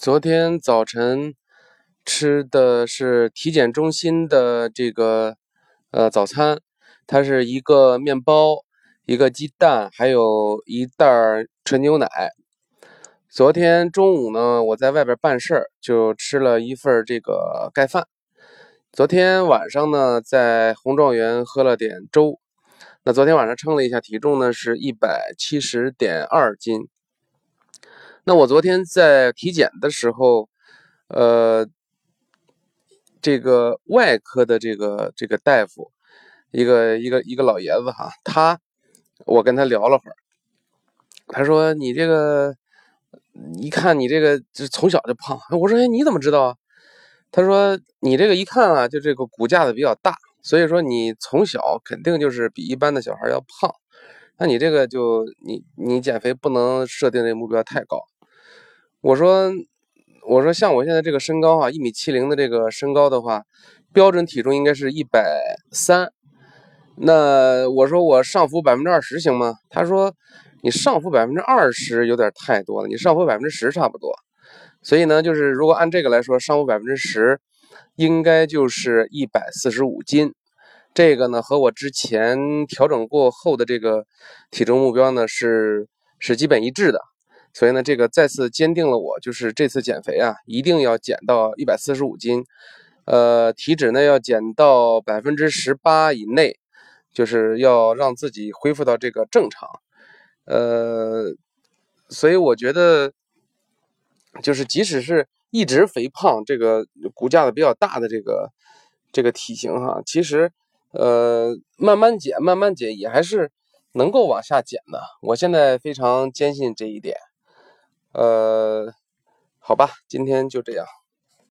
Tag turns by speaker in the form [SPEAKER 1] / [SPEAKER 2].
[SPEAKER 1] 昨天早晨吃的是体检中心的这个呃早餐，它是一个面包、一个鸡蛋，还有一袋纯牛奶。昨天中午呢，我在外边办事儿，就吃了一份这个盖饭。昨天晚上呢，在红状元喝了点粥。那昨天晚上称了一下体重呢，是一百七十点二斤。那我昨天在体检的时候，呃，这个外科的这个这个大夫，一个一个一个老爷子哈，他，我跟他聊了会儿，他说你这个一看你这个就从小就胖，我说哎你怎么知道啊？他说你这个一看啊就这个骨架子比较大，所以说你从小肯定就是比一般的小孩要胖，那你这个就你你减肥不能设定的目标太高。我说，我说像我现在这个身高啊，一米七零的这个身高的话，标准体重应该是一百三。那我说我上浮百分之二十行吗？他说你上浮百分之二十有点太多了，你上浮百分之十差不多。所以呢，就是如果按这个来说，上浮百分之十，应该就是一百四十五斤。这个呢，和我之前调整过后的这个体重目标呢，是是基本一致的。所以呢，这个再次坚定了我，就是这次减肥啊，一定要减到一百四十五斤，呃，体脂呢要减到百分之十八以内，就是要让自己恢复到这个正常，呃，所以我觉得，就是即使是一直肥胖，这个骨架子比较大的这个这个体型哈，其实，呃，慢慢减，慢慢减也还是能够往下减的。我现在非常坚信这一点。呃，好吧，今天就这样。